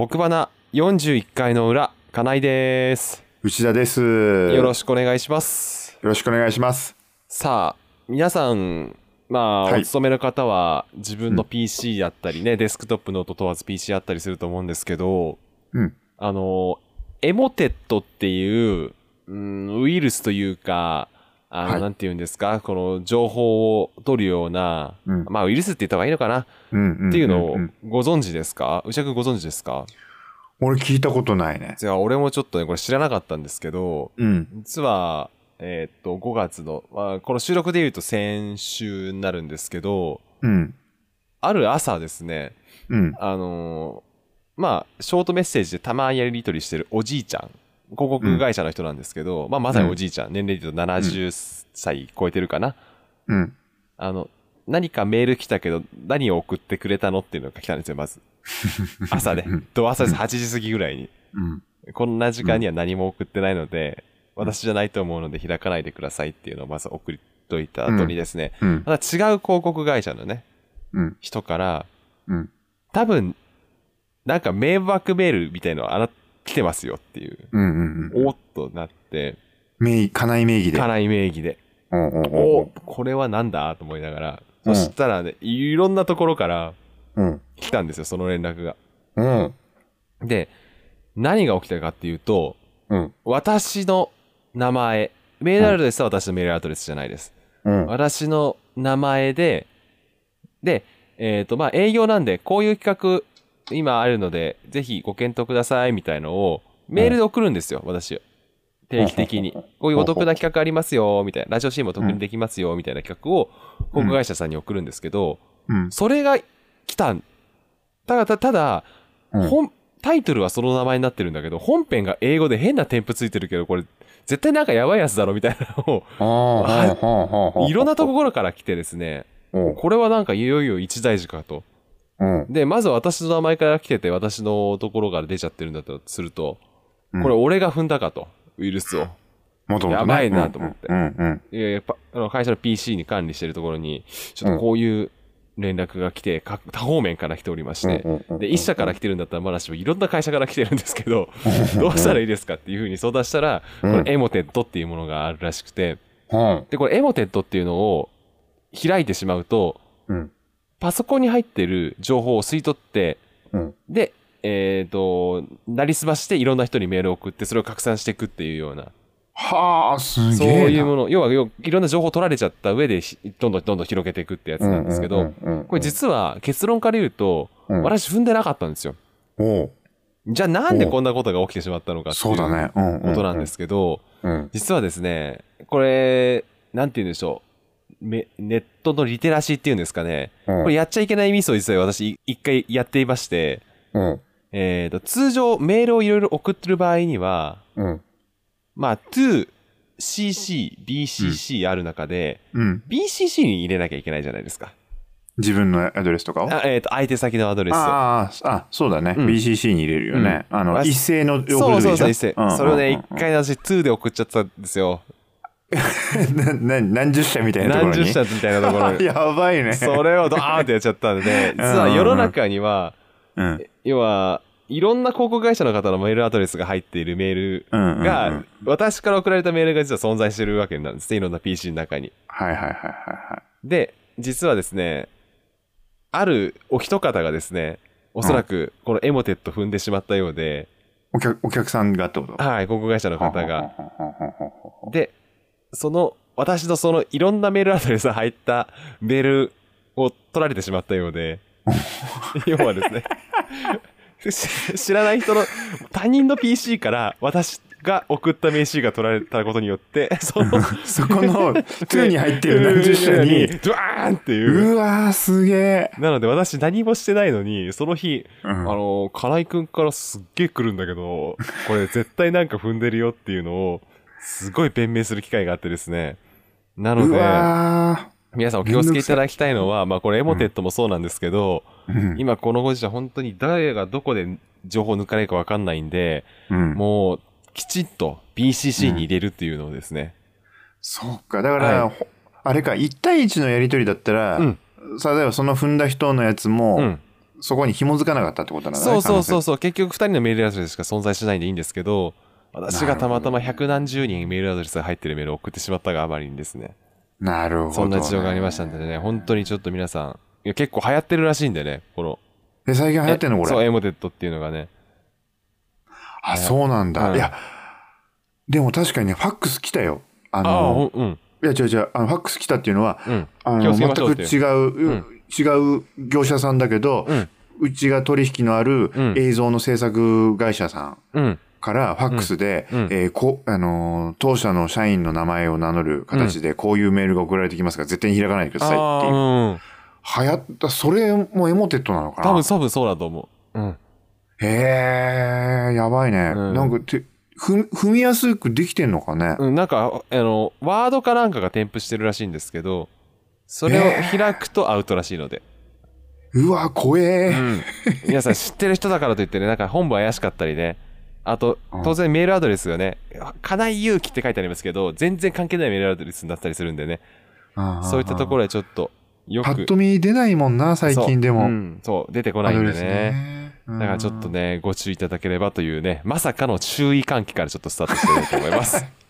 僕花41回の裏、金井です。内田です。よよろしくお願いします。ろしくお願いします。さあ、皆さん、まあ、はいお勤めの方は自分の PC だったりね、デスクトップノート問わず PC あったりすると思うんですけど、うん。あの、エモテットっていう、うん、ウイルスというか、あの、はいなんて言うんですか、この情報を取るような、うんまあ、ウイルスって言った方がいいのかな、うんうん。っていうのをご存知ですか？内田君ご存知ですか？俺聞いたことないね。じゃあ、俺もちょっとね、これ知らなかったんですけど、うん。実は、えーっと、5月の、まあ、この収録で言うと先週になるんですけど、うん。ある朝ですね、うん。あのーまあ、ショートメッセージでたまにやり取りしてるおじいちゃん、広告会社の人なんですけど、まあ、まさにおじいちゃん、年齢で言うと70歳超えてるかな？うん。あの、何かメール来たけど、何を送ってくれたのっていうのが来たんですよ、まず。朝で。と、朝です、8時過ぎぐらいに。うん。こんな時間には何も送ってないので、私じゃないと思うので開かないでくださいっていうのをまず送りといた後にですね、うん。また違う広告会社のね、うん。人から、うん。多分、なんか迷惑メールみたいのあら来てますよっていう、うん。うん。おっとなって、名義、家内名義で。家内名義で、おうおこれはなんだと思いながら、うんそしたらね、いろんなところから。来たんですよ、その連絡が。うん。で、何が起きたかっていうと、うん。私の名前、メールアドレスは私のメールアドレスじゃないです。うん。私の名前で、で、えっ、と、まあ、営業なんで、こういう企画、今あるので、ぜひご検討ください、みたいのを、メールで送るんですよ、私。定期的に。こういうお得な企画ありますよ、みたいな。ラジオ CM も得にできますよ、みたいな企画を、広告会社さんに送るんですけど、うん。それが来たん。ただ、たただ、うん本、タイトルはその名前になってるんだけど、本編が英語で変な添付ついてるけど、これ、絶対なんかやばいやつだろ、みたいなのを、い、ろんなところから来てですね、うん。これはなんかいよいよ一大事かと。うん。で、まず私の名前から来てて、私のところから出ちゃってるんだとすると、うんこれ俺が踏んだかと、ウイルスを。もともとねやばいなと思ってうん。うん。あの会社の PC に管理してるところに、ちょっとこういう連絡が来て、か多方面から来ておりまして、で、一社から来てるんだったらまだしもいろんな会社から来てるんですけど、どうしたらいいですかっていうふうに相談したら、こうんれエモテットっていうものがあるらしくて、うん。で、これエモテットっていうのを開いてしまうと、うん。パソコンに入ってる情報を吸い取って、うん。で、えっ、と、なりすましていろんな人にメールを送って、それを拡散していくっていうような、はあ、すそうげえな。いうもの、要は要いろんな情報を取られちゃった上でひ、どんどんどんどん広げていくってやつなんですけど、これ実は結論から言うと、うん私踏んでなかったんですよ。じゃあなんでこんなことが起きてしまったのかっていそうことなんで。すけど、うん。実はですね、これ、なんて言うんでしょう。めネットのリテラシーっていうんですかね。うんこれやっちゃいけないミスを実は私い一回やっていまして、うん。えーと、通常メールをいろいろ送ってる場合には、うん。まあ、to, cc, bcc ある中で、うん。BCC に入れなきゃいけないじゃないですか。自分のアドレスとかを？あえーと、相手先のアドレスを。ああ、あ、そうだね。うん BCC に入れるよね。あの、わ一斉の送るでしょそうそうそう、一斉んそれをね、一うん回私2で送っちゃったんですよ。なな何十社みたいなところに。何十社みたいなところに。やばいね。それをドーンってやっちゃったんで、実は世の中には、うん。要は、いろんな広告会社の方のメールアドレスが入っているメールうんうんうんが、私から送られたメールが実は存在してるわけなんですね。いろんな PC の中に。はいはいはいはいはで、実はですね、あるお一方がですね、おそらくこのエモテット踏んでしまったようで、い。お客、お客さんがってこと？はい、広告会社の方が。ほんほんほんほんほんほんで、その、私のそのいろんなメールアドレスが入ったメールを取られてしまったようで、要はですね、し知らない人の、他人の PC から私が送った名刺が取られたことによって、その、そこの、2に入ってる何十社に、ドワーンっていう。うわー、すげえ。なので私何もしてないのに、その日、うんあの、金井くんからすっげえ来るんだけど、これ絶対なんか踏んでるよっていうのを、すごい弁明する機会があってですね。なのうで、わ皆さんお気をつけいただきたいのは、まあこれエモテットもそうなんですけど、ー。今このご時世本当に誰がどこで情報抜かれるかわかんないんで、うん。もうきちっと BCC に入れるっていうのをですね。そうか。だから、はいほあれか、1対1のやりとりだったら、うん例えばその踏んだ人のやつも、うん。そこに紐づかなかったってことなんだね。そうそうそう可そう結局2人のメールアドレスしか存在しないんでいいんですけど私がたまたま百何十人メールアドレスが入ってるメールを送ってしまったがあまりにですね。なるほど、ね。そんな事情がありましたんでね本当にちょっと皆さんいや結構流行ってるらしいんでねこの。え、最近流行ってんのこれ？そうエモテットっていうのがね。あ、そうなんだ。うんいや、でも確かにね、ファックス来たよ。あああの、ほんうん。いや違う違う、あの、ファックス来たっていうのは、うん。あの、全くましょうう、ん。違う業者さんだけど、うん。うちが取引のあるうん。映像の制作会社さん。うんからファックスで、うんうんえーこあのー当社の社員の名前を名乗る形でこういうメールが送られてきますから絶対に開かないでくださいっていう。あーうん流行った、それもエモテットなのかな？多分多分そうだと思ううんへえ、やばいね。うんなんかて、ふ踏みやすくできてんのかね？うん、なんか、あの、ワードかなんかが添付してるらしいんですけど、それを開くとアウトらしいので。うわ、怖え。うん。皆さん知ってる人だからといってね、なんか本部怪しかったりね。あとうん、当然メールアドレスがね、金井祐希って書いてありますけど、全然関係ないメールアドレスになったりするんでね、そういったところでちょっと、よく。パッと見出ないもんな、最近でも。そう,、うん、そう出てこないんでアドレスね。だからちょっと。ね、ご注意いただければというね、まさかの注意喚起からちょっとスタートしてみようと思います。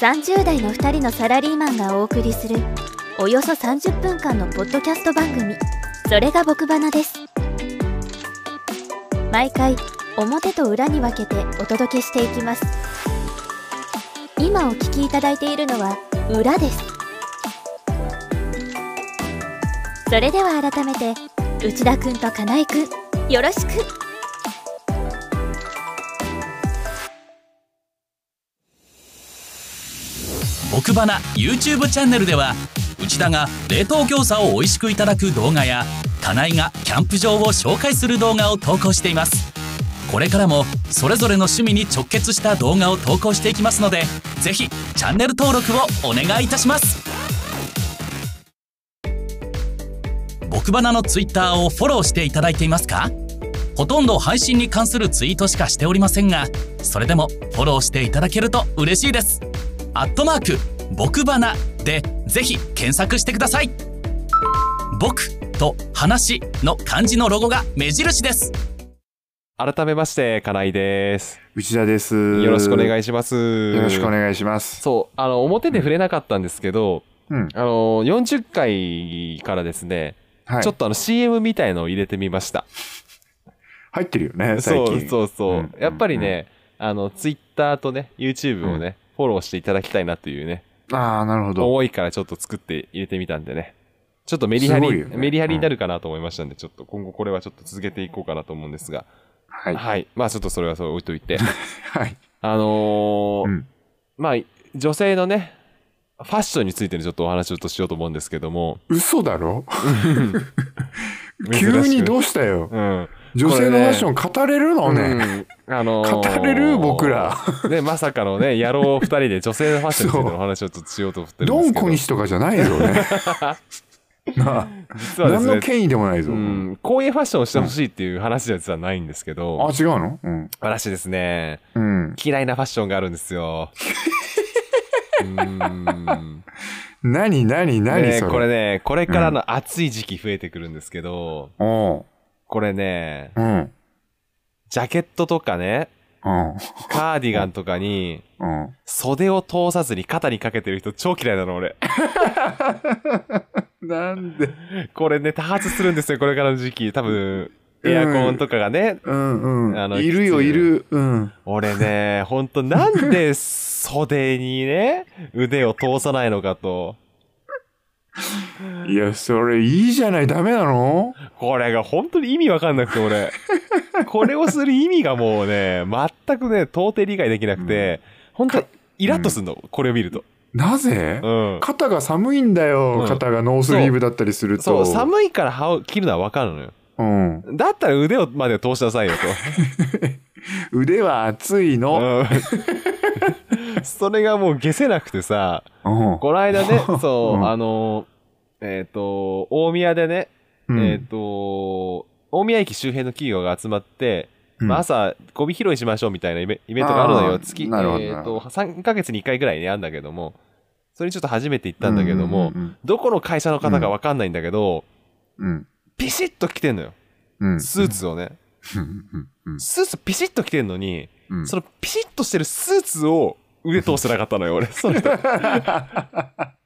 30代の2人のサラリーマンがお送りするおよそ30分間のポッドキャスト番組それが僕花です。毎回表と裏に分けてお届けしていきます。今お聞きいただいているのは裏です。それでは改めて内田くんと金井くんよろしく。奥花 YouTube チャンネルでは内田が冷凍餃子を美味しくいただく動画や金井がキャンプ場を紹介する動画を投稿しています。これからもそれぞれの趣味に直結した動画を投稿していきますのでぜひチャンネル登録をお願いいたします。僕花の Twitter をフォローしていただいていますか？ほとんど配信に関するツイートしかしておりませんがそれでもフォローしていただけると嬉しいです。アットマーク僕花でぜひ検索してください僕と話の漢字のロゴが目印です改めまして、金井です。内田です。よろしくお願いいします。よろしくお願いします。そう、あの、表で触れなかったんですけど、うん。あの、40回からですね、はい。ちょっとあの CM みたいのを入れてみました。入ってるよね、最そう近。そうそう。うんやっぱりね、あの、Twitter とね、YouTube をね、フォローしていただきたいなというね、ああ、なるほど。多いからちょっと作って入れてみたんでね。ちょっとメリハリ、ねメリハリになるかなと思いましたんで、ちょっと今後これはちょっと続けていこうかなと思うんですが、はい。はい。まあちょっとそれはそう置いといて。はい。あのーうん。まあ、女性のね、ファッションについてのちょっとお話をちょっとしようと思うんですけども。嘘だろ？急にどうしたよ？うん。女性のファッション語れるのね。うん。あのー語れる僕ら。ね、まさかのね、野郎二人で女性のファッションについてのお話をちょっとしようと思ってるんドンですけど。小西とかじゃないよね。なあ実はね、何の権威でもないぞ。うん、こういうファッションをしてほしいっていう話は実はないんですけあ、ど、違うの？うん。私ですね、うん。嫌いなファッションがあるんですよ。うーん。何何何ねそれ？これね、これからの暑い時期増えてくるんですけど、おうこれね、うん。ジャケットとかね、うん。カーディガンとかに、うん。袖を通さずに肩にかけてる人超嫌いなの、俺。なんで？これね、多発するんですよ、これからの時期。多分、エアコンとかがね、うんうん。あのいるよ、いる。うん。俺ね、ほんとなんで袖にね、腕を通さないのかと。いや、それいいじゃない、ダメなの？これが本当に意味わかんなくて、俺。これをする意味がもうね、全くね、到底理解できなくて、本当イラッとすんの、これを見ると。なぜ？うん。肩が寒いんだよ、うん肩がノースリーブだったりすると。そう、寒いから羽を切るのはわかるのよ。うん。だったら腕をまで通しなさいよ 腕は熱いと。の。うん。それがもう消せなくてさ、うん。この間ね、そう、うんあの、えっ、と、大宮でね、うんえっ、と、大宮駅周辺の企業が集まって、うんまあ、朝、ゴミ拾いしましょうみたいなイベントがあるのよ。月、えっ、なるほどなるほと、3ヶ月に1回ぐらいね、あるんだけども、それにちょっと初めて行ったんだけども、うんうんどこの会社の方かわかんないんだけど、うん。ピシッと着てんのよ。うん。スーツをね。うん。うん。スーツピシッと着てんのに、うんそのピシッとしてるスーツを腕通してなかったのよ、俺。そ。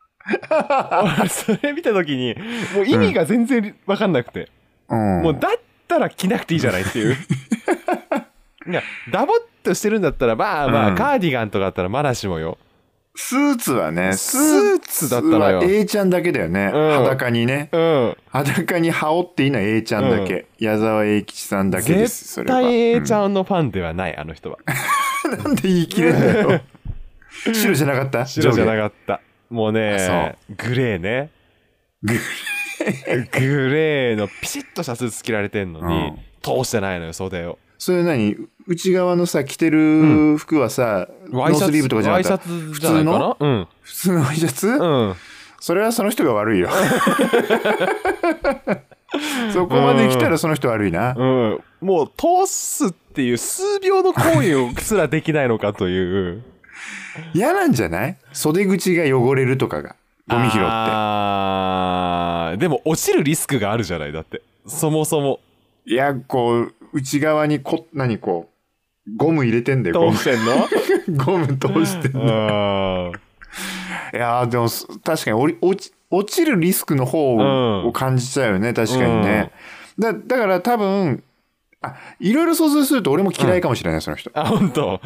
俺 それ見た時に、もう意味が全然わかんなくて。うん。もうだったら着なくていいじゃないっていう。いや、ダボっとしてるんだったら、まあまあ、うんカーディガンとかだったらまだしもよ。スーツはね、スーツだったらよ A ちゃんだけだよね。うん裸にね。うん。裸に羽織っていいのは A ちゃんだけ。矢沢永吉さんだけです、そ絶れは。対 A ちん。ゃんのファンではない、あの人は。なんで言い切れんだよ。白じゃなかった？白じゃなかった。もうね、グレーね。ググレーのピシッとしたスーツ着られてんのに、うん通してないのよ、袖を。それ何？内側のさ、着てる服はさ、ノースリーブとかじゃなワイシャかったツじゃないかな？うん。普通のワイシャツ、うん。それはその人が悪いよ。そこまで来たらその人悪いな。うん。もう通すっていう数秒の行為をすらできないのかという。嫌なんじゃない？袖口が汚れるとかが。ゴミ拾って。あーでも落ちるリスクがあるじゃない？だって。そもそも。いや、こう、内側にこ、何こう、ゴム入れてんだよ、ゴム通。してんの？ゴム 通してんうの。ん。いやーでもす確かにおり落ち落ちるリスクの方うんを感じちゃうよね、確かにね。だだから多分、あ、いろいろ想像すると俺も嫌いかもしれない、その人。あ、本当。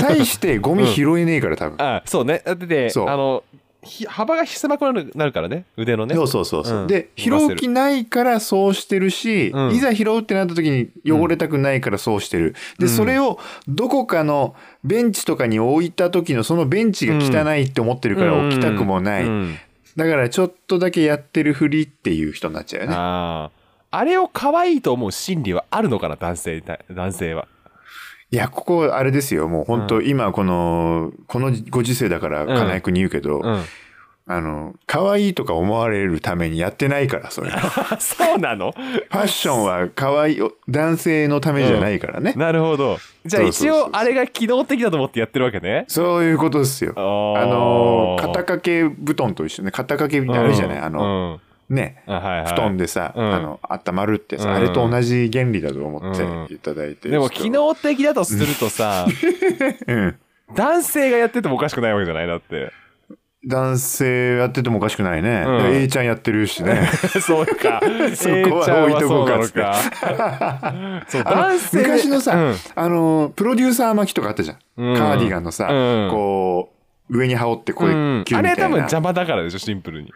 対してゴミ拾えねえから多分。あ、そうね。だって、そうあの、ひ幅が狭くなるなるからね。腕のね。そうそうそうそう。うんで、拾う気ないからそうしてるし、うんいざ拾うってなった時に汚れたくないからそうしてる。で、それをどこかのベンチとかに置いた時のそのベンチが汚いって思ってるから置きたくもない。うんだからちょっとだけやってるふりっていう人になっちゃうよね。ああ。あれを可愛いと思う心理はあるのかな、男性男性は。いや、ここあれですよ。もう本当、今この、このご時世だから金井君に言うけど、うん。あの、可愛いとか思われるためにやってないから、それ。フ そうなの？ァッションは可愛い、男性のためじゃないからね。なるほど。じゃあ一応、あれが機能的だと思ってやってるわけね。そういうことですよ。あの、肩掛け布団と一緒ね。肩掛けあるじゃない、あの、うんね。あはいはい布団でさ、うんあの、温まるってさ、うんあれと同じ原理だと思ってうんいただいて。でもちょっと機能的だとするとさ、うん。男性がやっててもおかしくないわけじゃない？だって。男性やっててもおかしくないね。うん A ちゃんやってるしね。そうか。そこは置いとこうかっそう男性昔のさ、うんあの、プロデューサー巻きとかあったじゃん。うんカーディガンのさ、うんこう、上に羽織ってこういな。れ多分邪魔だからでしょ、シンプルに。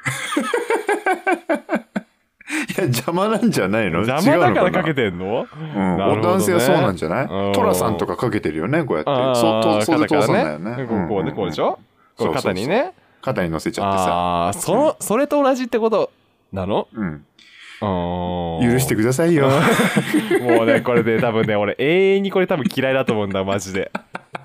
いや、邪魔なんじゃないの？邪魔だからかけて。てんの？うん、ね男性はそうなんじゃない？うんトラさんとかかけてるよね、こうやって。あそう、とそうで通すんだよね。こうこうね、こうでしょ？こう肩にね。肩に乗せちゃってさ。ああ、その、それと同じってことなの？うん。許許してくださいよ。もうね、これで多分ね、俺永遠にこれ多分嫌いだと思うんだ、マジで。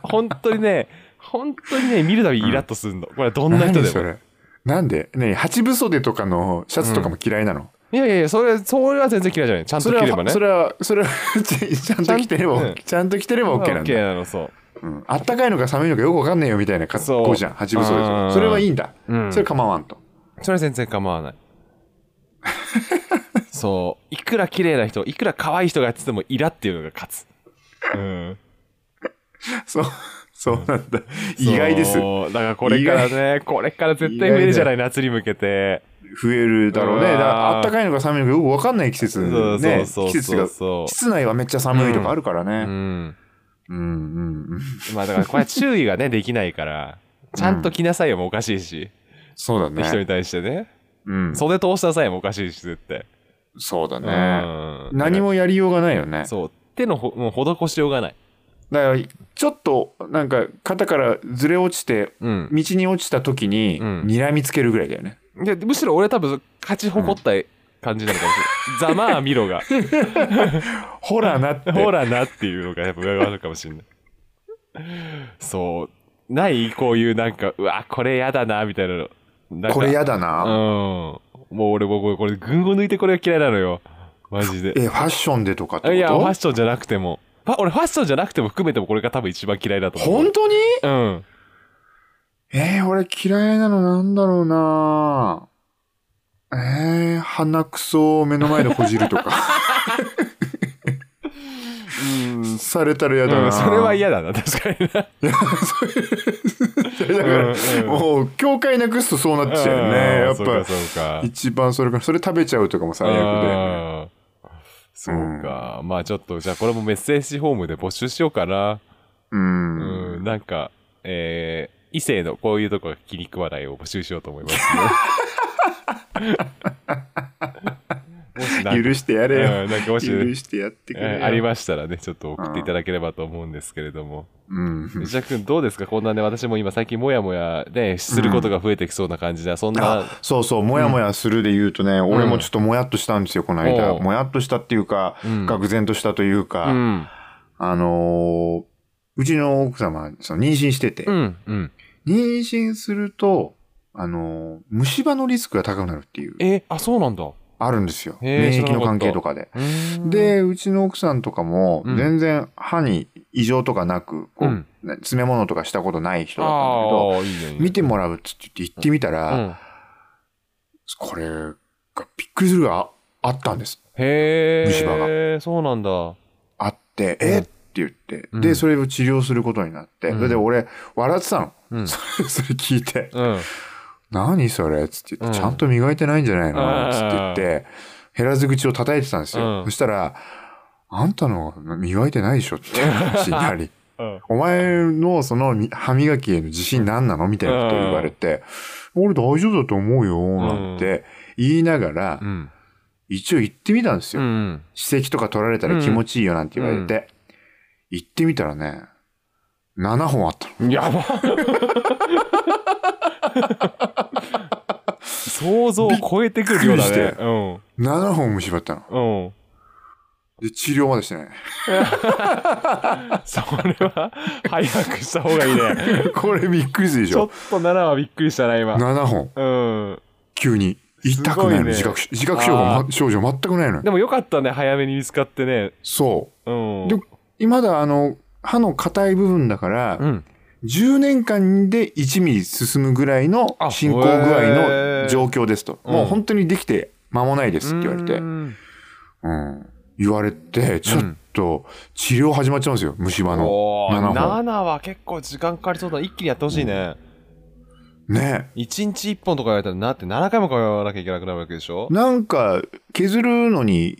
本当にね、本当にね、見るたびイラッとするの。これどんな人でも。なんで？ね八分袖とかのシャツとかも嫌いなの、いやいやいや、それ、それは全然嫌いじゃない。ちゃんとそれ着ればね。はそれはそれは ちゃんと着てれば、うん ちゃんと着てれば OK なんだ、なの、そう。うん、あったかいのか寒いのかよくわかんねえよみたいな格好じゃん八分袖それはいいんだ、うんそれ構わんとそれは全然構わない。そう。いくら綺麗な人、いくら可愛い人がやっててもイラっていうのが勝つ。うん。そうそうなんだ。意外です。そう。だからこれからね、これから絶対増えるじゃない、夏に向けて。増えるだろうね。からあったかいのか寒いのかよくわかんない季節。そうねそうそう季節がそう室内はめっちゃ寒いとかあるからうね、ん。うん、うんうん。まあだからこれは注意がね、できないから、ちゃんと着なさいよもおかしいし、そうだね。人に対してね。うん、袖通しなさいもおかしいし、絶対。そうだね、うん。何もやりようがないよね。そう。手のほもう施しようがない。だからちょっとなんか肩からずれ落ちてうん。道に落ちた時にうん睨みつけるぐらいだよね、でむしろ俺多分勝ち誇った感じなのかもしれない。ざまあ見ろが。ほらなってほらなっていうのがやっぱ上があるかもしれない。そう。ないこういうなんか、うわ、これやだな、みたいなの。これやだうん。な、もう俺もうこれ、群を抜いてこれが嫌いなのよ。マジで。えファッションでとかってこと？いや、ファッションじゃなくても。俺ファッションじゃなくても含めてもこれが多分一番嫌いだと思う。本当に？うん。えー、俺嫌いなのなんだろうなえー、鼻くそを目の前でほじるとか。うんされたら嫌だな、うんそれは嫌だな確かになだから、うんうんもう、境界なくすとそうなっちゃうよね。やっそうかぱ、そうか一番それから、それ食べちゃうとかも最悪で。そうか、まあちょっとじゃあこれもメッセージフォームで募集しようかな。うん。うん、なんかえー異性のこういうとこが気に食わないを募集しようと思いますね 許してやれよ。うんなんかもし許してやってくれありましたらねちょっと送っていただければと思うんですけれども。うん。石田君どうですか？こんなね私も今最近もやもやねすることが増えてきそうな感じで、そんな。あそうそう、もやもやするで言うとね、俺もちょっともやっとしたんですよ、この間。もやっとしたっていうか、うん。愕然としたというか、うん。あのーうちの奥様、その妊娠してて、うんうん。妊娠すると、あのー虫歯のリスクが高くなるっていう、えあそうなんだあるんですよ。免疫の関係とかで。で、うちの奥さんとかも、うん。全然歯に異常とかなく、こう、詰め物とかしたことない人だったんだけど、見てもらうっつって言って行ってみたら、うん。これがびっくりするがあったんです。へえ虫歯が。そうなんだ。あって、うん。えって言って、うん。で、それを治療することになって、うん。それで俺、笑ってたの。うん。そ れそれ聞いて、うん何それ？つって言って、うん。ちゃんと磨いてないんじゃないの？うん。つって言って、減らず口を叩いてたんですよ。うん。そしたら、あんたのが磨いてないでしょ？って 話になり。うん。お前のそのみ歯磨きへの自信何なの？みたいなことを言われて、俺大丈夫だと思うよ、なんて言いながら、うん。一応行ってみたんですよ。うん。歯石とか取られたら気持ちいいよなんて言われて、行ってみたらね、7本あったの。やば想像を超えてくるようだね。うん。7本虫歯あったの。うん。で、治療までしてない。それは早くした方がいいね。これびっくりするでしょ。ちょっ。と7はびっくりしたな今。7本、うん。急に。痛くないの、ね。自覚し自覚症状,、症状全くないのよ。でもよかったね早めに見つかってね。そう。う。ん。で、まだあの、歯の硬い部分だから、うん10年間で1ミリ進むぐらいのあ進行具合の状況ですと。うん。もう本当にできて間もないですって言われて。う。ん。うん。言われて、ちょっと治療始まっちゃうんですよ、虫歯の。おー7本。7は結構時間かかりそうだ。一気にやってほしいね、ね。1日1本とか言われたらなって7回も通わなきゃいけなくなるわけでしょ？なんか、削るのに、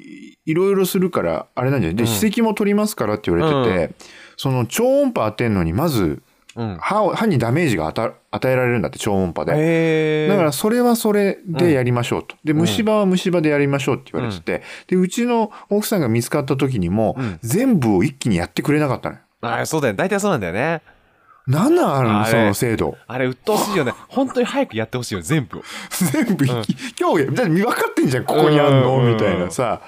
いろいろするから、あれなんじゃない？で、うん。歯石も取りますからって言われてて、その超音波当てんのに、まず、うん。歯を歯にダメージが与えられるんだって、超音波で。だからそれはそれでやりましょうと。で、虫歯は虫歯でやりましょうって言われてて、で、うちの奥さんが見つかった時にも、うん。全部を一気にやってくれなかったの。よ。あそうだよ大体そうなんだよね。なんなんあるのその制度。あれ鬱陶しいよね。本当に早くやってほしいよ全部を。全部一気、今日、だって分かってんじゃん、ここにあんの？うんみたいなさ。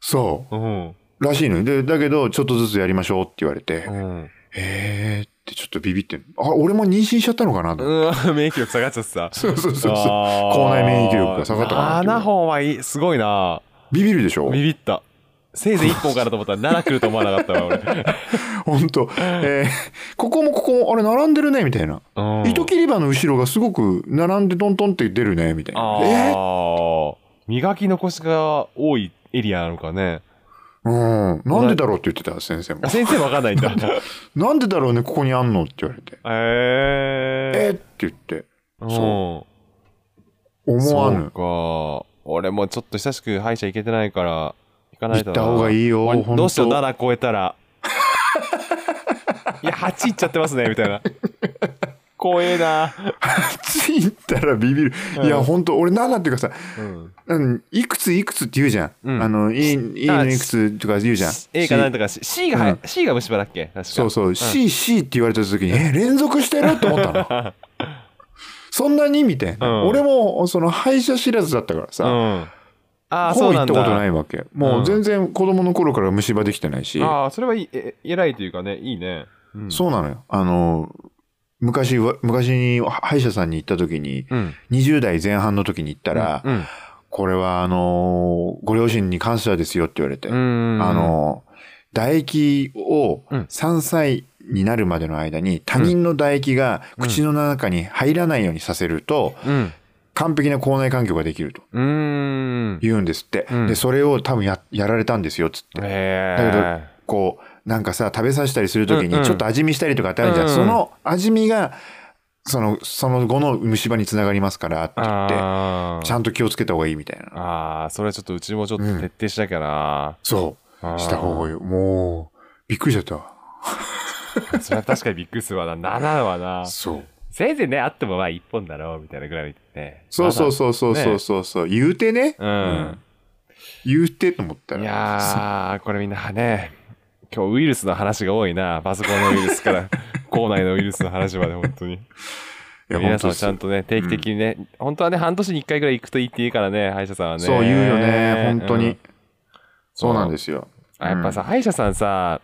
そう。うん。らしいのよ。で、だけど、ちょっとずつやりましょうって言われて、うん。へー。ってちょっとビビってんあ、俺も妊娠しちゃったのかなと。うん。免疫力下がっちゃってさ。そうそうそう口内免疫力が下がったかな。っていう7本はいいすごいな。ビビるでしょ？ビビった。せいぜい1本かなと思ったら7来ると思わなかったわ俺。ほんと。えーここもここも、あれ並んでるねみたいな。うん。糸切り歯の後ろがすごく並んでトントンって出るねみたいな。あえー？磨き残しが多いエリアなのかね。ーうん。なんでだろうって言ってた、先生もあ。先生わかんないんだ なんでだろうね、ここにあんのって言われて。ええーって言って。ー、そうん思わぬ。そうか俺もちょっと久しく歯医者行けてないから行かないとな行った方がいいよどうしよう7超えたら いや8いっちゃってますねみたいな怖えな、ついたらビビる。いや、ほんと、俺7っていうかさ、うん、うん、いくついくつって言うじゃん。うん。あの、いい、いいのいくつとか言うじゃん。A かなんとか。か C, C が、うん。C が虫歯だっけ？確か。そうそう、C、C って言われた時に、え、連続してる？って思ったの。そんなに？みたいな。うん。俺も、その、歯医者知らずだったからうさ、ん。ああほぼ行ったことないわけ。もう全然子供の頃から虫歯できてないし、ああそれはいいえ偉いというかねいいね、うん、そうなのよ。あの、昔は、昔に歯医者さんに行った時に、うん。20代前半の時に行ったら、うんこれはあの、ご両親に感謝ですよって言われて、うんあの、唾液をうん3歳になるまでの間に他人の唾液が口の中に入らないようにさせると、うん。完璧な口内環境ができると。言うんですって。うんで、それを多分や、やられたんですよ、つって。へだけどえ。、こう、なんかさ、食べさせたりするときにちょっと味見したりとかってあるじゃんその味見が、その、その後の虫歯につながりますからって言って、あちゃんと気をつけた方がいいみたいな。ああ、それはちょっとうちもちょっと徹底しなきゃな。そう。した方がいい。もう、びっくりしちゃったわ。それは確かにびっくりするわな。7はな。そう。せいぜいね、あってもまあ1本だろう、みたいなぐらいね。そうそうう。そうそうそうそうそう、言うてね。うん言うてと思ったら。いやー、これみんなね、今日ウイルスの話が多いな。パソコンのウイルスから、校内のウイルスの話まで本当に。いや皆さんちゃんとね、定期的にね、本当はね、半年に1回ぐらい行くといいって言うからね、歯医者さんはね。そう言うよね、本当に。うんそうなんですよ。あやっぱさ、歯医者さんさ、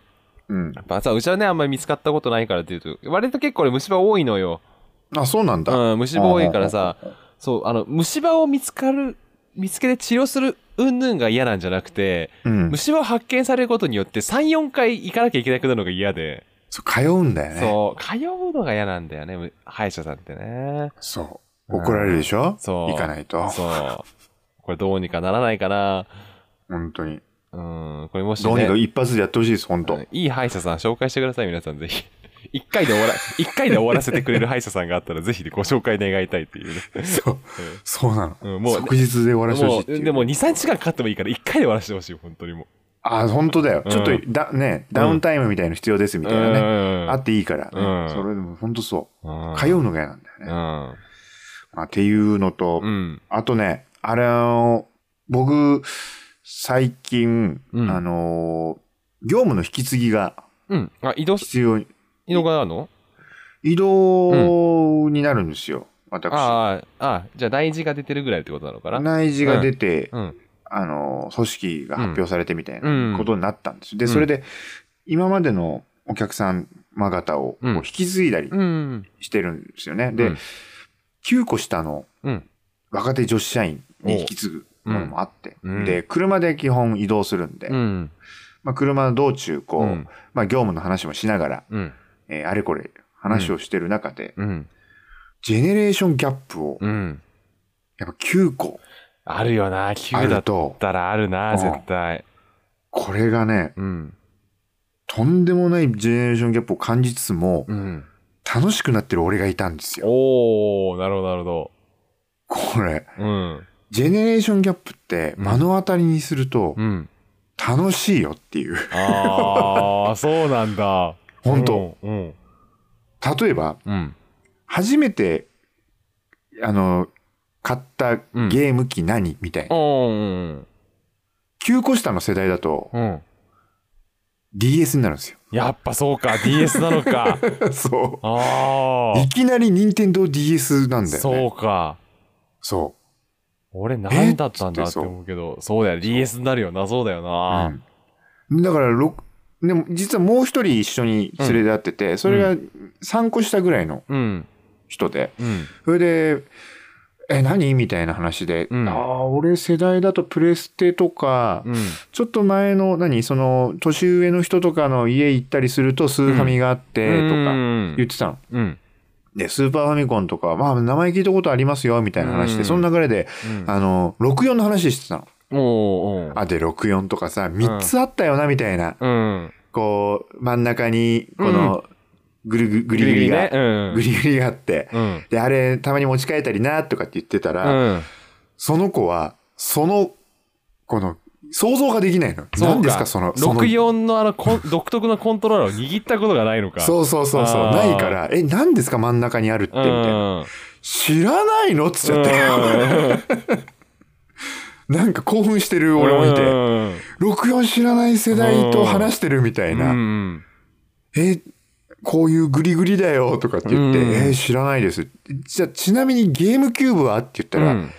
うん。やっぱさ、うちはね、あんまり見つかったことないからっていうと、割と結構ね、虫歯多いのよ。あ、そうなんだ。うん、虫歯多いからさ、そう、あの、虫歯を見つかる、見つけて治療する云々が嫌なんじゃなくて、うん。虫歯を発見されることによって3、4回行かなきゃいけなくなるのが嫌で、そう通うんだよね。そう、通うのが嫌なんだよね、む歯医者さんってね。そう。怒られるでしょ？そう。行かないと。そう。これどうにかならないかな。本当に。うん、これもしね、どうにか一発でやってほしいです、本当。いい歯医者さん紹介してください、皆さんぜひ。一回で終わら、一回で終わらせてくれる歯医者さんがあったら、ぜひご紹介願いたいっていうね。そう。そうなの。うんもう即日で終わらせてほしいでも2、3時間かかってもいいから、一回で終わらせてほしいよ、本当にもう。あ、本当だよ。うんちょっとだ、ね、ダウンタイムみたいの必要ですみたいなね。ねあっていいからね。うんそれでも本当そう。うん通うのが嫌なんだよね。うん。まあ、っていうのと、うん。あとね、あれ、あの、僕、最近、うんあの、業務の引き継ぎがうん。あ、移動し、必要、移動があるの？移動になるんですよ、私。ああ、ああ、じゃあ大事が出てるぐらいってことなのかな？内示が出て、うん。あの、組織が発表されてみたいうんなことになったんです。で、うんそれで、今までのお客様方を引き継いだりうん。してるんですよね。で、うん9個下のうん。若手女子社員に引き継ぐものもあって、うんで、車で基本移動するんで、うん。まあ、車の道中、こう、うんまあ、業務の話もしながら、うん。えーあれこれ話をしてる中で、うん。ジェネレーションギャップを、うん。やっぱ9個あるよな、あ9だったらあるな、うん絶対。これがね、うん。とんでもないジェネレーションギャップを感じつつも、うん。楽しくなってる俺がいたんですよ。おー、なるほど、なるほこれ、ど。うん。ジェネレーションギャップってうん目の当たりにするとうん。楽しいよっていう。あー、そうなんだ。本当うん。例えば、うん。初めて、あの、買ったゲーム機何、みたいな。うん。9個下の世代だとうん。DS になるんですよ。やっぱそうか、DS なのか。そあう。いきなり任天堂 DS なんあ。だよね。そうか。そ俺何だったんだって思うけど、そうだよ、DS になるよな、そうだよう。な。うんだから、ろでも実はもう一人一緒に連れて会ってて、それが3個下ぐらいのうん。人で、うん。それで、え、何？みたいな話で、うんああ、俺世代だとプレステとか、うん。ちょっと前の、何その、年上の人とかの家行ったりすると、スーファミがあって、とかうん言ってたの。うん。で、スーパーファミコンとか、まあ、名前聞いたことありますよ、みたいな話で、うんその流れで、あの、64の話してたの。おあ、で、64とかさ、3つあったよな、みたいな。うん。こう、真ん中に、この、ぐるぐぐりぐりが。ぐりぐりがあって、うん。で、あれ、たまに持ち帰ったりな、とかって言ってたら、うん。その子は、その、この、想像ができないの。何ですか、その、その64のあのコン、独特なコントローラーを握ったことがないのか。そうそうそうそう、ないから、え、何ですか、真ん中にあるって、みたいな。うん。知らないのっつっちゃって。なんか興奮してる俺もいて、うん64知らない世代と話してるみたいな。うん。え、こういうグリグリだよとかって言って、うんえー知らないです。じゃあ、ちなみにゲームキューブはって言ったら、うん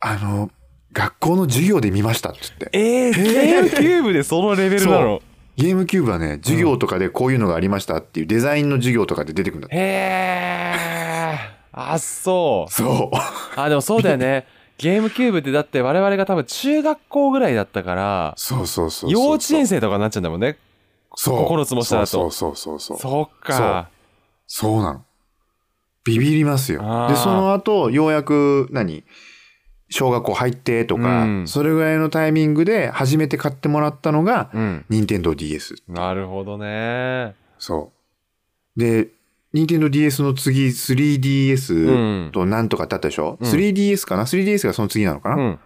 あの、学校の授業で見ましたって言って。えー、ゲームキューブでそのレベルなの？ゲームキューブはね、授業とかでこういうのがありましたっていうデザインの授業とかで出てくるんだって。へえ。あ、そう。そう。あ、でもそうだよね。ゲームキューブってだって我々が多分中学校ぐらいだったから、そうそうそうそう。幼稚園生とかになっちゃうんだもんね。そう。9つも下だと。そうそうそうそう。そっか。そうなの。ビビりますよで、その後、ようやく、何？小学校入ってとか、うんそれぐらいのタイミングで初めて買ってもらったのが、うん。任天堂 d s なるほどね。そう。で、任天堂 d s の次、う 3DS んとなんとかってあったでしょ、うん ?3DS かな ?3DS がその次なのかな、うん。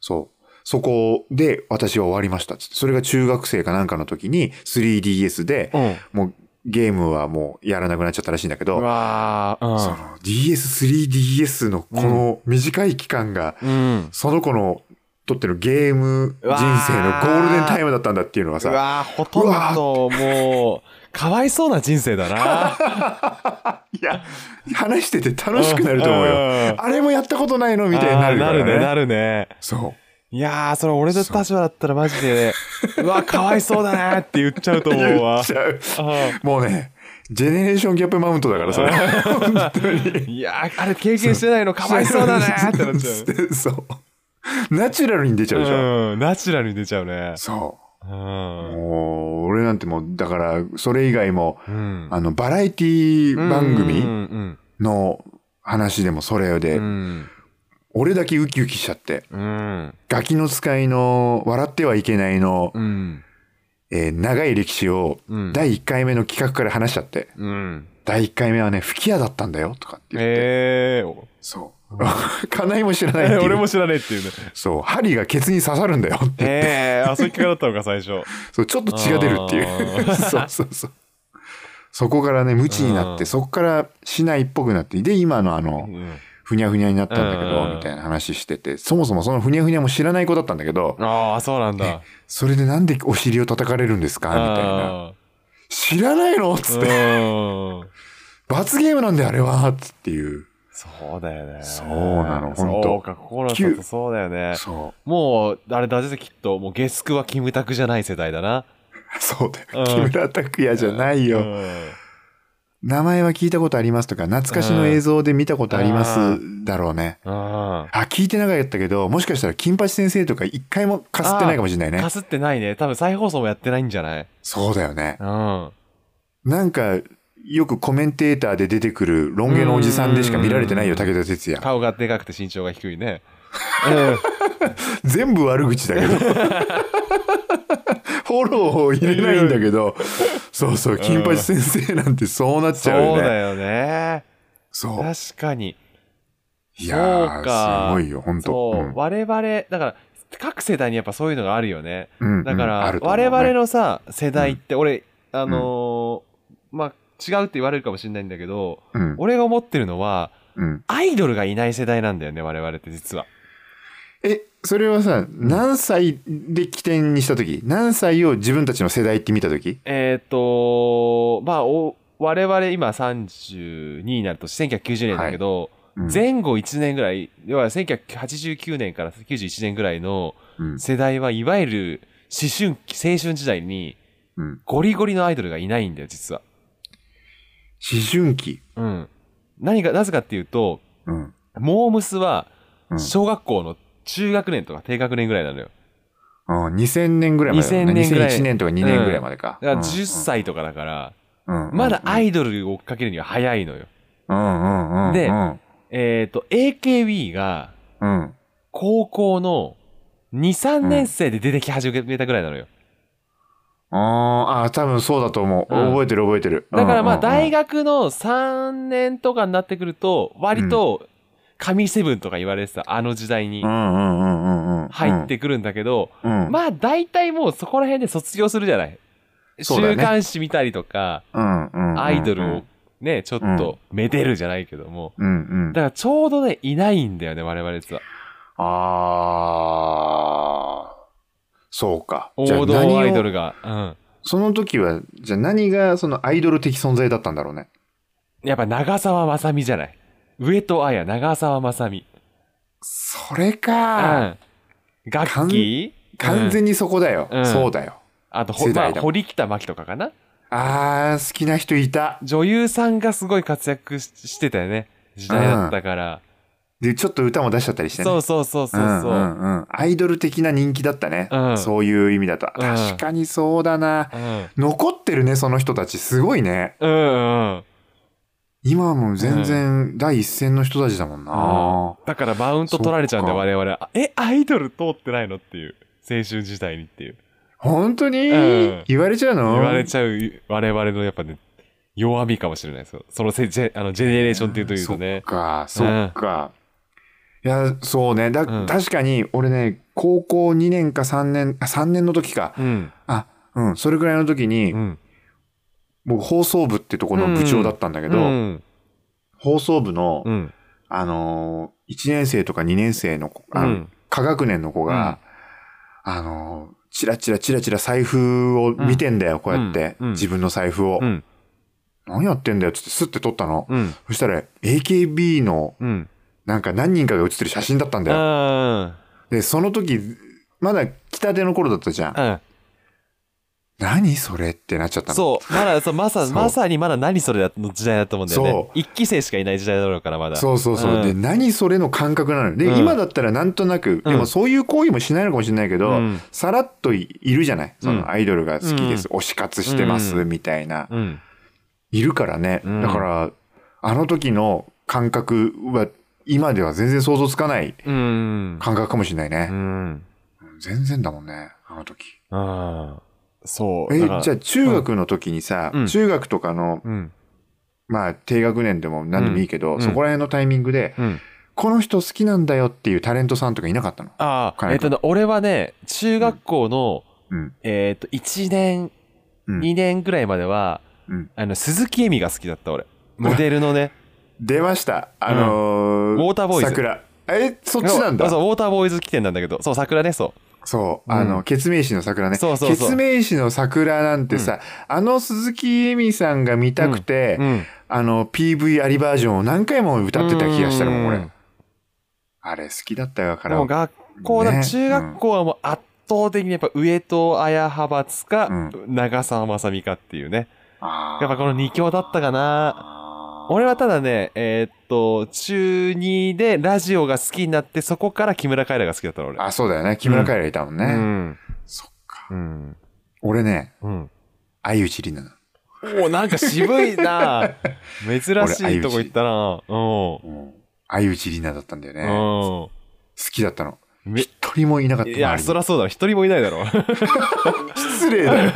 そう。そこで私は終わりましたっつって。それが中学生かなんかの時に 3DS で、うん。もうゲームはもうやらなくなっちゃったらしいんだけど、うわーその DS、3DS のこの短い期間が、うん。うん。その子のとってのゲーム人生のゴールデンタイムだったんだっていうのがさ、うわーほとんどもう、かわいそうな人生だな。いや、話してて楽しくなると思うよ。よ。あれもやったことないのみたいになるからね。なるね、なるね。そう。いやー、それ俺の立場だったらマジで、うわ、かわいそうだなって言っちゃうと思うわ言っ。ちゃう。あもうね、ジェネレーションギャップマウントだから、それ。本当に。ーいやー、あれ経験してないのかわいそうだねってなっちゃう。そう。ナチュラルに出ちゃうでしょ。うん、ナチュラルに出ちゃうね。そう。うん。もう、俺なんてもう、だから、それ以外も、うん。あの、バラエティ番うん組うんの話でもそれで、うん。俺だけウキウキしちゃって、うん。ガキの使いの笑ってはいけないの、うん。えー長い歴史をうん第1回目の企画から話しちゃって、うん。第1回目はね、吹き矢だったんだよとかって言って、えー。そう。金井も知らないっていう。俺も知らねえっていうね。そう、針がケツに刺さるんだよって言って、ええー、あ、そういう企画だったのか、最初。そう、ちょっと血が出るっていう。そうそうそう。そこからね、無知になって、うんそこから市内っぽくなって、で、今のあのう、んふにゃふにゃになったんだけど、うんみたいな話してて、そもそもそのふにゃふにゃも知らない子だったんだけど、ああ、そうなんだ。それでなんでお尻を叩かれるんですか？みたいな。あ知らないの？つーって、うん。罰ゲームなんだよ、あれは？つっていう。そうだよね。そうなのほんとそうか、心だとそうだよね。そもう、あれだぜ、きっと、もう、ゲスクはキムタクじゃない世代だな。う。そうだよ。うん木村拓哉じゃないよ。うん名前は聞いたことありますとか、懐かしの映像で見たことありますだろうね。ああ、聞いてなかったけど、もしかしたら金八先生とか一回もかすってないかもしれないねか。すってないね。多分再放送もやってないんじゃない？そうだよね。うん。なんか、よくコメンテーターで出てくるロン毛のおじさんでしか見られてないよ、うん武田鉄矢。顔がでかくて身長が低いね。全部悪口だけど。フォローを入れないんだけど、そうそう、金八先生なんてそうなっちそゃうよね。うだよね。そう。確かに。いやそうかー、すごいよ、本当そう、我々、だから、各世代にやっぱそういうのがあるよね。うんだから、うんあると思う我ね々のさ、世代って、俺、あのーまあ、違うって言われるかもしれないんだけど、うん俺が思ってるのは、うんアイドルがいない世代なんだよね、我々って実は。え、それはさ、何歳で起点にしたとき何歳を自分たちの世代って見たときえっ、とまあ、お我々今32になると1990年だけど、うん前後1年ぐらい、要は1989年から91年ぐらいのうん世代はいわゆる思春期、青春時代にうんゴリゴリのアイドルがいないんだよ、実は。思春期？うん。何が、なぜかっていうと、うん。モームスはうん小学校の中学年とか低学年ぐらいなのよ。うん2000年ぐらいまでね。2000年ぐらい2001年とか2年ぐらいまでか。だから10歳とかだから、うん、うんまだアイドルを追っかけるには早いのよ。うんうんうん。でうん。えっ、と、AKB がうん。高校の2、3年生で出てき始めたぐらいなのよ。あーあー、多分そうだと思う。うん覚えてる覚えてる。だからまあ大学。学の3年とかになってくると、割と神セブンとか言われてたあの時代にうんうんうんうんうん。入ってくるんだけど、うん。まあ大体もうそこら辺で卒業するじゃない。週刊誌見たりとか。アイドルをね、ちょっとめでるじゃないけども。うんうんだ。からちょうどね、いないんだよね、我々実は。ああ。そうか。じゃあ王道アイドルが。うん。その時は、じゃあ何がそのアイドル的存在だったんだろうね。やっぱ長澤まさみじゃない？上戸彩、長澤まさみ。それうか。ん。楽器完全にそこだよ。うんそうだよ。あと、ほまあ、堀北真希とかかな？ああ、好きな人いた。女優さんがすごい活躍ししてたよね。時代だったから。で、ちょっと歌も出しちゃったりしてね。そうそうそうそうそう。んうんうんアイドル的な人気だったね。うんそういう意味だと。うん確かにそうだな。うん残ってるね、その人たち。すごいね。うんうん。今はもう全然第一線の人たちだもんな。だからマウント取られちゃうんだよ、そっ我々は。え、アイドル通ってないのっていう。青春時代にっていう。本当に、うん言われちゃうの？言われちゃう我々のやっぱね、弱みかもしれないですよ。そのせジェあのジェネレーションっていうというとね。そっか、そっか。いや、そうね。だ、うん確かに、俺ね、高校2年か3年、あ、3年の時か。うん。あ、うん、それぐらいの時に、うん。僕放送部ってとこの部長だったんだけど、うん。放送部の、うん。あのー、1年生とか2年生の子、あのうん科学年の子が、あのー、チラチラチラチラ財布を見てんだよ、こうやって、自分の財布を。うん。何やってんだよっつってスッて撮ったの。うん。そしたら AKB のうん。なんか何人かが写ってる写真だったんだよ。あで、その時、まだ来たての頃だったじゃん。あ。何それってなっちゃったの。そう。まだ、そうまさ、まさにまだ何それだの時代だと思うんだよねそ。一期生しかいない時代だろうから、まだ。そうそうそう。んで、何それの感覚なのよで、うん今だったらなんとなく、でもそういう行為もしないのかもしれないけど、うんさらっといいるじゃない？そうんのアイドルが好きです。推し活してます、うんみたいな。うん。いるからね。うんだから、あの時の感覚は、今では全然想像つかないうん。感覚かもしれないうね。ん。全然だもんね、あの時。ああ。そう。えじゃあ中学の時にさ、うん中学とかの、うん。まあ低学年でも何でもいいけど、うんそこら辺のタイミングで、うん。この人好きなんだよっていうタレントさんとかいなかったの？ああ、えっとね、俺はね、中学校の、うん。えっと、1年、うん2年ぐらいまでは、うん。あの、鈴木恵美が好きだった、俺。モデルのね。出ました。あのーウォーターボーイズ桜。え、そっちなんだ。そう、そうウォーターボーイズ起点なんだけど、そう、桜ね、そう。あの、うんケツメイシの桜ね。そうそうケツメイシの桜なんてさ、あの鈴木恵美さんが見たくて、うん。あの、PV ありバージョンを何回も歌ってた気がしたのもん、俺うん。あれ好きだったよ、カラオケ。もう学校だ、ね中学校はもう圧倒的にやっぱ上戸彩派閥か、う長澤まさみかっていうね。やっぱこの二強だったかな。俺はただね、えーっと、中2でラジオが好きになって、そこから木村カエラが好きだったの、俺。あ、そうだよね。木村カエラいたもんね。うん。そっか。うん。俺ね、うん。相内里奈おおなんか渋いな 珍しいとこ行ったな。うん相内里奈だったんだよね。好うん。きだったの。一人もいなかったいや、そりゃそうだろ。一人もいないだろ。失礼だよ。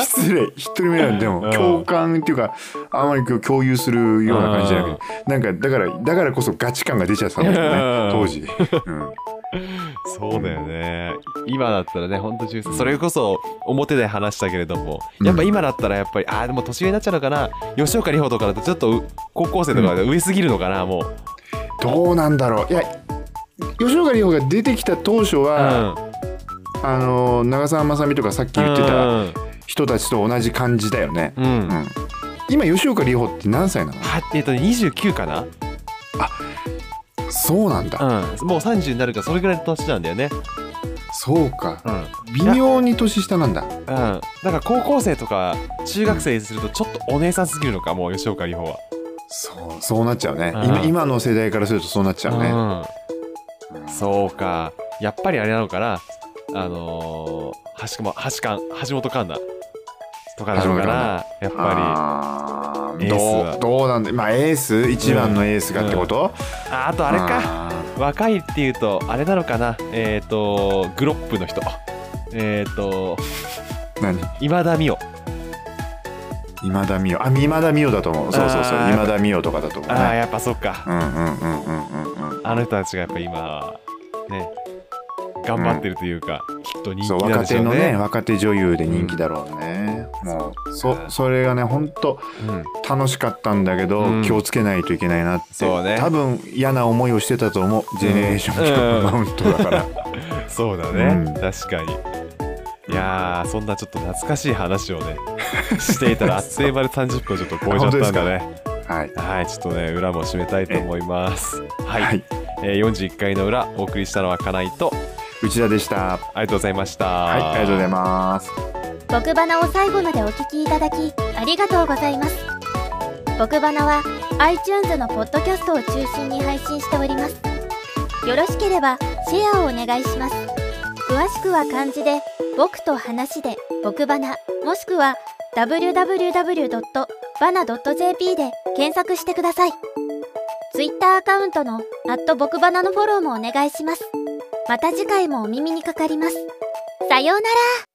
失礼。一人目なんでも、うん共感っていうか、あまり共有するような感じじゃなくて、なんか、だから、だからこそガチ感が出ちゃってたもんねうん、当時。うんそうだよね。今だったらね、ほんと13それこそ表で話したけれども、うんやっぱ今だったらやっぱり、ああ、でも年上になっちゃうのかな。吉岡里帆とかだとちょっとう高校生とかで上すぎるのかな、もう。どうなんだろう。いや、吉岡里帆が出てきた当初は、あの、長澤まさみとかさっき言ってた人たちと同じ感じだよね。うん。今、吉岡里帆って何歳なの？はえっと、29かなそうなんだ。うん。もう30になるから、それぐらいの年なんだよね。そうか。うん。微妙に年下なんだ。うん。だから高校生とか中学生にするとちょっとお姉さんすぎるのか、もう吉岡里帆は。そう、そうなっちゃうね。うん今今の世代からするとそうなっちゃうね。うん。そうか。やっぱりあれなのかな。あのー、橋も橋か橋本環奈とかなのかな。やっぱあーエースはどうどうなんだまあエース一番のエースがってこと、り。ああとあれか。あ若いっていうと、あれなのかな。えっ、と、グロップの人。えっ、と、ー何？今田美桜。今田美桜あ今田美桜だと思う。そうそうそう。今田美桜とかだと思う。ああ、ね。やっぱそっか。うんうんうんうんうんうん。あの人たちがやっぱ今、ね、頑張ってるというか、きっと人気なん若手のでしょうね。ね若手女優で人気だろうね、もうそそれがね本当うん。楽しかったんだけど、うん。気をつけないといけないなって。そうね。多分嫌な思いをしてたと思う、ジェネレーションマウントだから、そうだね、うん。確かに。いやー、そんなちょっと懐かしい話をね、していたら あっという間で30分ちょっと超えちゃったんだね。はい。はい、ちょっとね、裏も締めたいと思います。はい。はい。えー41回の裏、お送りしたのは金井と、内田でした。はありがとうございました。いありがとうございます。僕バナを最後までお聞きいただきありがとうございます。僕バナは iTunes のポッドキャストを中心に配信しております。よろしければシェアをお願いします詳しくは漢字で僕と話で僕バナもしくは www.bana.jp で検索してください。Twitter アカウントの僕バナのフォローもお願いします。また次回もお耳にかかります。さようなら。